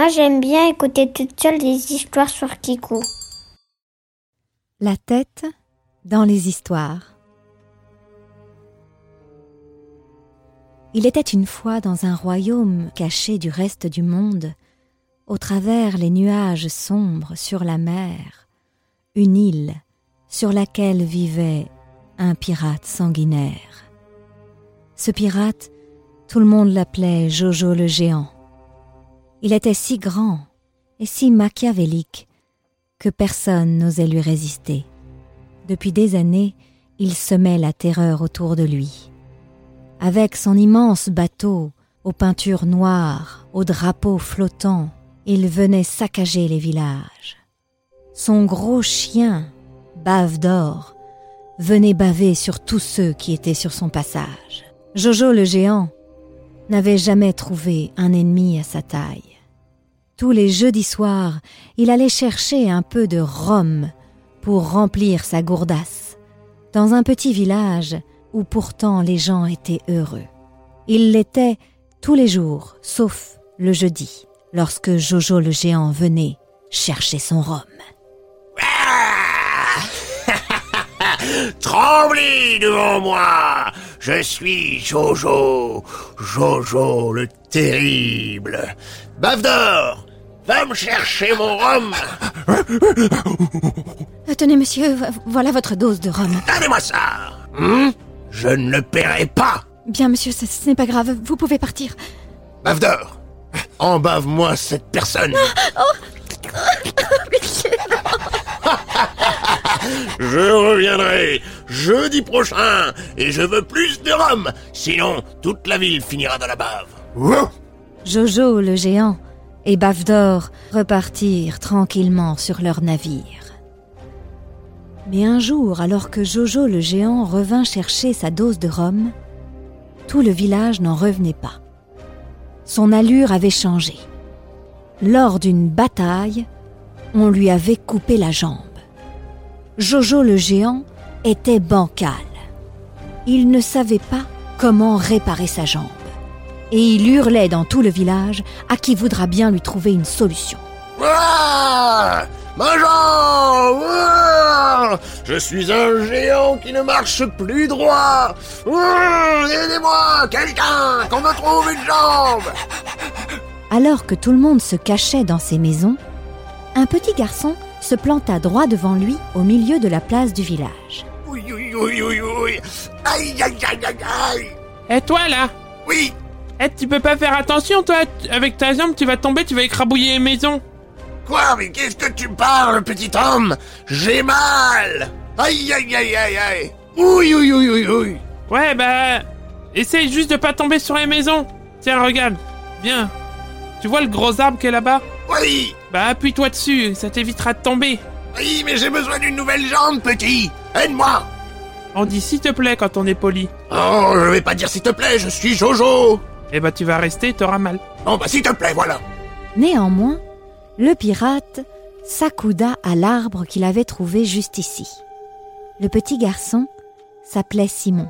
Moi, j'aime bien écouter toute seule des histoires sur Kiku. La tête dans les histoires. Il était une fois dans un royaume caché du reste du monde, au travers les nuages sombres sur la mer, une île sur laquelle vivait un pirate sanguinaire. Ce pirate, tout le monde l'appelait Jojo le géant. Il était si grand et si machiavélique que personne n'osait lui résister. Depuis des années, il semait la terreur autour de lui. Avec son immense bateau, aux peintures noires, aux drapeaux flottants, il venait saccager les villages. Son gros chien, bave d'or, venait baver sur tous ceux qui étaient sur son passage. Jojo le géant n'avait jamais trouvé un ennemi à sa taille. Tous les jeudis soirs, il allait chercher un peu de rhum pour remplir sa gourdasse, dans un petit village où pourtant les gens étaient heureux. Il l'était tous les jours, sauf le jeudi, lorsque Jojo le géant venait chercher son rhum. Tremblez devant moi Je suis Jojo, Jojo le terrible. Bave d'or, Va me chercher mon rhum Tenez, monsieur, voilà votre dose de rhum. Donnez-moi ça hmm? Je ne le paierai pas Bien, monsieur, ce, n'est pas grave, vous pouvez partir. Bave d'or Embave-moi cette personne oh. Je reviendrai jeudi prochain et je veux plus de rhum, sinon toute la ville finira dans la bave. Jojo le géant et Bavdor repartirent tranquillement sur leur navire. Mais un jour, alors que Jojo le géant revint chercher sa dose de rhum, tout le village n'en revenait pas. Son allure avait changé. Lors d'une bataille, on lui avait coupé la jambe. Jojo le géant était bancal. Il ne savait pas comment réparer sa jambe et il hurlait dans tout le village à qui voudra bien lui trouver une solution. Ah Je suis un géant qui ne marche plus droit Aidez-moi Quelqu'un Qu'on me trouve une jambe Alors que tout le monde se cachait dans ses maisons, un petit garçon se planta droit devant lui au milieu de la place du village. Oui, oui, oui, oui, oui. Aïe, aïe, aïe, aïe, aïe. Et toi là? Oui, eh, tu peux pas faire attention, toi Avec ta jambe, tu vas tomber, tu vas écrabouiller les maisons. Quoi Mais qu'est-ce que tu parles, petit homme? J'ai mal Aïe, aïe, aïe, aïe, aïe Oui, oui, oui, oui, oui Ouais, bah... Essaye juste de pas tomber sur les maisons. Tiens, regarde. Viens. Tu vois le gros arbre qui est là-bas? Oui Bah appuie-toi dessus, ça t'évitera de tomber. Oui, mais j'ai besoin d'une nouvelle jambe, petit Aide-moi On dit s'il te plaît quand on est poli. Oh, je vais pas dire s'il te plaît, je suis Jojo eh bah tu vas rester, t'auras mal. Oh bah s'il te plaît, voilà. Néanmoins, le pirate s'accouda à l'arbre qu'il avait trouvé juste ici. Le petit garçon s'appelait Simon,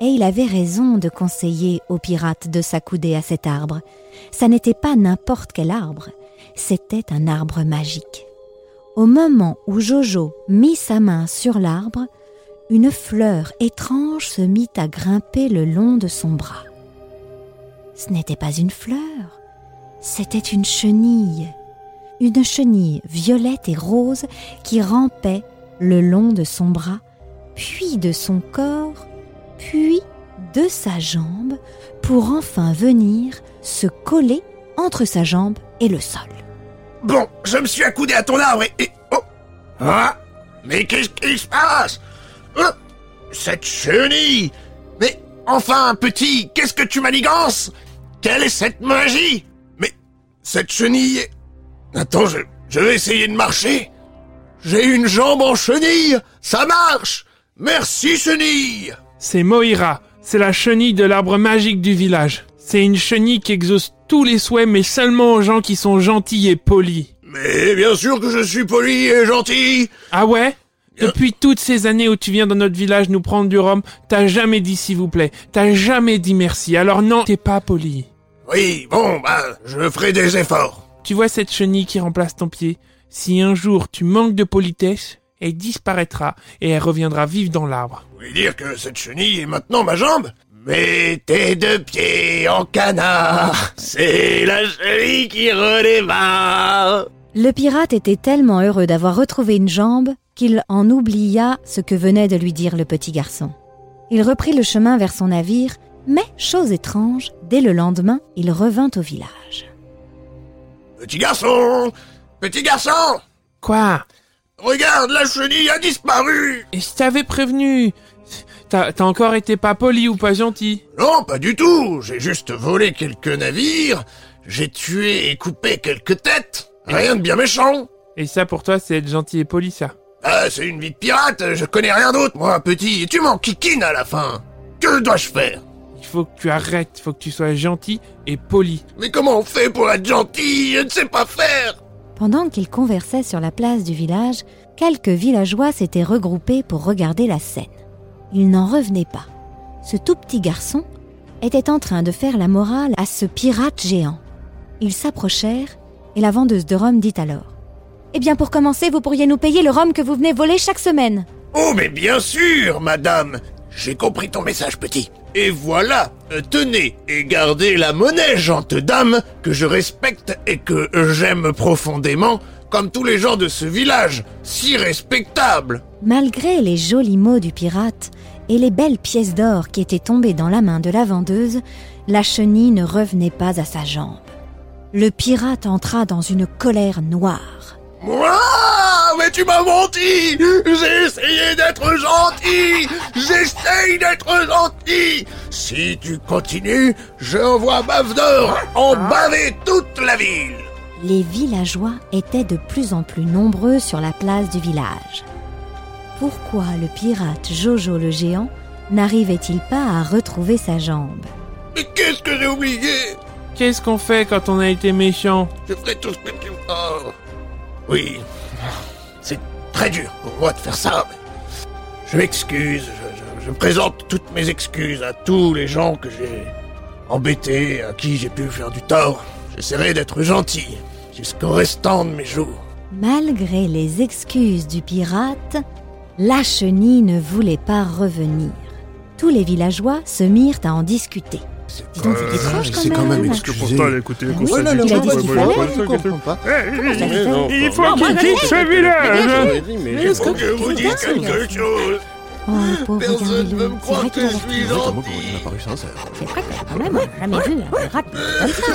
et il avait raison de conseiller au pirate de s'accouder à cet arbre. Ça n'était pas n'importe quel arbre, c'était un arbre magique. Au moment où Jojo mit sa main sur l'arbre, une fleur étrange se mit à grimper le long de son bras. Ce n'était pas une fleur, c'était une chenille. Une chenille violette et rose qui rampait le long de son bras, puis de son corps, puis de sa jambe, pour enfin venir se coller entre sa jambe et le sol. Bon, je me suis accoudé à ton arbre et... oh Ah Mais qu'est-ce qui se passe? Oh Cette chenille Mais enfin, petit, qu'est-ce que tu manigances? Quelle est cette magie? Mais cette chenille... Attends, je, je vais essayer de marcher. J'ai une jambe en chenille Ça marche Merci chenille C'est Moira. C'est la chenille de l'arbre magique du village. C'est une chenille qui exauce tous les souhaits, mais seulement aux gens qui sont gentils et polis. Mais bien sûr que je suis poli et gentil Ah ouais? Depuis toutes ces années où tu viens dans notre village nous prendre du rhum, t'as jamais dit s'il vous plaît, t'as jamais dit merci, alors non, t'es pas poli. Oui, bon, bah, je ferai des efforts. Tu vois cette chenille qui remplace ton pied? Si un jour tu manques de politesse, elle disparaîtra et elle reviendra vivre dans l'arbre. Vous voulez dire que cette chenille est maintenant ma jambe? Mais tes deux pieds en canard, c'est la chenille qui redémarre. Le pirate était tellement heureux d'avoir retrouvé une jambe qu'il en oublia ce que venait de lui dire le petit garçon. Il reprit le chemin vers son navire, mais, chose étrange, dès le lendemain, il revint au village. Petit garçon! Petit garçon! Quoi? Regarde, la chenille a disparu! Et je t'avais prévenu. T'as t'as encore été pas poli ou pas gentil. Non, pas du tout. J'ai juste volé quelques navires, j'ai tué et coupé quelques têtes. Rien de bien méchant. Et ça pour toi c'est être gentil et poli ça Ah, c'est une vie de pirate, je connais rien d'autre, moi, petit, et tu m'en kikines à la fin Que dois-je faire? Il faut que tu arrêtes, il faut que tu sois gentil et poli. Mais comment on fait pour être gentil? Je ne sais pas faire Pendant qu'ils conversaient sur la place du village, quelques villageois s'étaient regroupés pour regarder la scène. Ils n'en revenaient pas. Ce tout petit garçon était en train de faire la morale à ce pirate géant. Ils s'approchèrent et la vendeuse de rhum dit alors Eh bien, pour commencer, vous pourriez nous payer le rhum que vous venez voler chaque semaine. Oh, mais bien sûr, madame J'ai compris ton message, petit. Et voilà, euh, tenez et gardez la monnaie, gente dame, que je respecte et que j'aime profondément, comme tous les gens de ce village, si respectable. Malgré les jolis mots du pirate et les belles pièces d'or qui étaient tombées dans la main de la vendeuse, la chenille ne revenait pas à sa jambe. Le pirate entra dans une colère noire. Moi Mais tu m'as menti J'ai essayé d'être gentil J'essaye d'être gentil Si tu continues, je envoie Bavdor en baver toute la ville. Les villageois étaient de plus en plus nombreux sur la place du village. Pourquoi le pirate Jojo le géant n'arrivait-il pas à retrouver sa jambe? Mais qu'est-ce que j'ai oublié? Qu'est-ce qu'on fait quand on a été méchant? Je ferai tout ce que tu... Oh. Oui, c'est très dur pour moi de faire ça, je m'excuse, je, je- je présente toutes mes excuses à tous les gens que j'ai embêtés, à qui j'ai pu faire du tort. J'essaierai d'être gentil jusqu'au restant de mes jours. Malgré les excuses du pirate, la chenille ne voulait pas revenir. Tous les villageois se mirent à en discuter. C'est quand c'est quand même même. excusé. écouter Ah oui, il a dit ce qu'il fallait, je comprends pas. Il faut qu'il quitte ce village Mais est-ce que vous dis quelque chose Oh, le pauvre, Personne ne regardez-le. me C'est croit vrai que qu'il a je l'air suis triste. gentil. C'est vrai que quand même, on n'a jamais vu un pirate comme ça.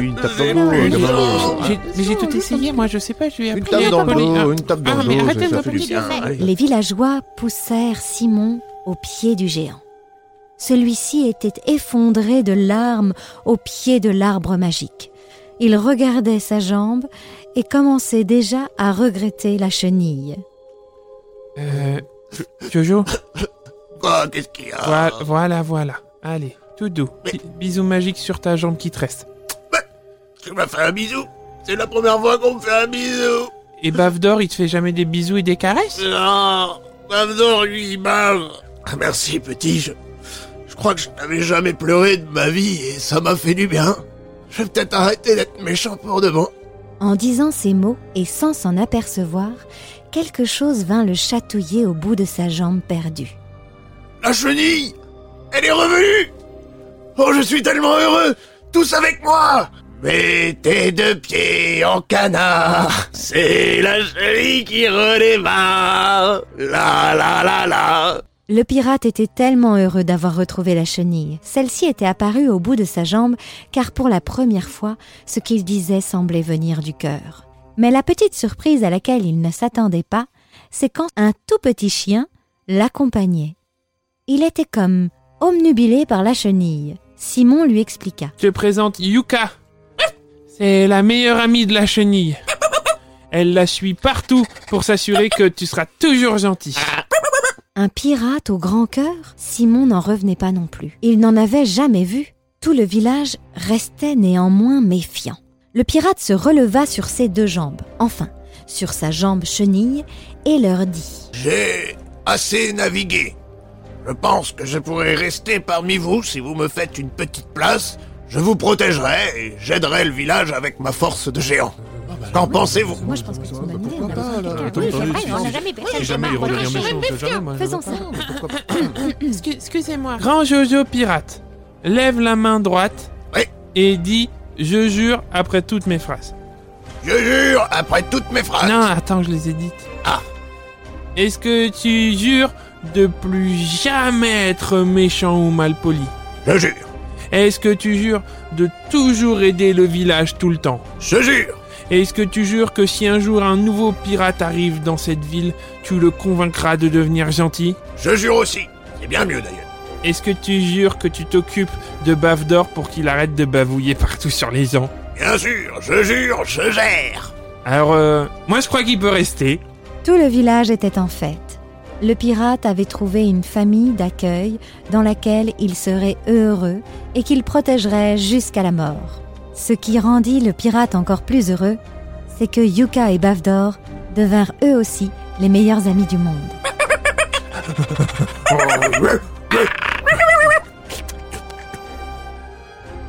Une tape dans le Mais. J'ai- tout essayé, moi je sais pas, je lui ai Une appris tape à dans le Ah. une tape dans Ah, le Allez. Les villageois poussèrent Simon au pied du géant. Celui-ci était effondré de larmes au pied de l'arbre magique. Il regardait sa jambe et commençait déjà à regretter la chenille. Euh, Jo- Jojo, Quoi Qu'est-ce qu'il y a voilà, voilà, voilà. Allez, tout doux. Mais- Bi- Bisous magiques sur ta jambe qui te reste. Tu m'as fait un bisou C'est la première fois qu'on me fait un bisou Et Bavdor, il te fait jamais des bisous et des caresses? Non Bavdor, lui, il bave Ah, Merci, petit, je... Je crois que je n'avais jamais pleuré de ma vie et ça m'a fait du bien. Je vais peut-être arrêter d'être méchant pour de bon. En disant ces mots et sans s'en apercevoir, quelque chose vint le chatouiller au bout de sa jambe perdue. La chenille Elle est revenue Oh, je suis tellement heureux Tous avec moi Mais tes deux pieds en canard, c'est la chenille qui redémarre. La la la la. Le pirate était tellement heureux d'avoir retrouvé la chenille. Celle-ci était apparue au bout de sa jambe, car pour la première fois, ce qu'il disait semblait venir du cœur. Mais la petite surprise à laquelle il ne s'attendait pas, c'est quand un tout petit chien l'accompagnait. Il était comme omnubilé par la chenille. Simon lui expliqua. Je te présente Yuka. C'est la meilleure amie de la chenille. Elle la suit partout pour s'assurer que tu seras toujours gentil. Un pirate au grand cœur Simon n'en revenait pas non plus. Il n'en avait jamais vu. Tout le village restait néanmoins méfiant. Le pirate se releva sur ses deux jambes, enfin, sur sa jambe chenille, et leur dit J'ai assez navigué. Je pense que je pourrai rester parmi vous si vous me faites une petite place. Je vous protégerai et j'aiderai le village avec ma force de géant. Qu'en pensez-vous Moi, je pense que c'est une bonne idée. on Pourquoi pas, là, n'a jamais personne jamais il jamais. Faisons ça. Excu- Excusez-moi. Grand Jojo pirate, lève la main droite Oui. et dis je jure après toutes mes phrases. Je jure, après toutes mes phrases. Non, attends, je les ai dites. Ah. Est-ce que tu jures de plus jamais être méchant ou malpoli? Je jure, Est-ce que tu jures de toujours aider le village tout le temps? Je jure, Est-ce que tu jures que si un jour un nouveau pirate arrive dans cette ville, tu le convaincras de devenir gentil? Je jure aussi. C'est bien mieux d'ailleurs. Est-ce que tu jures que tu t'occupes de Bavdor pour qu'il arrête de bavouiller partout sur les gens Bien sûr, je jure, je gère. Alors, euh, moi je crois qu'il peut rester. Tout le village était en fête. Le pirate avait trouvé une famille d'accueil dans laquelle il serait heureux et qu'il protégerait jusqu'à la mort. Ce qui rendit le pirate encore plus heureux, c'est que Yuka et Bavdor devinrent eux aussi les meilleurs amis du monde.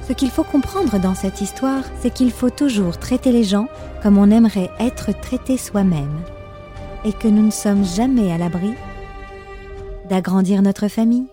Ce qu'il faut comprendre dans cette histoire, c'est qu'il faut toujours traiter les gens comme on aimerait être traité soi-même, et que nous ne sommes jamais à l'abri d'agrandir notre famille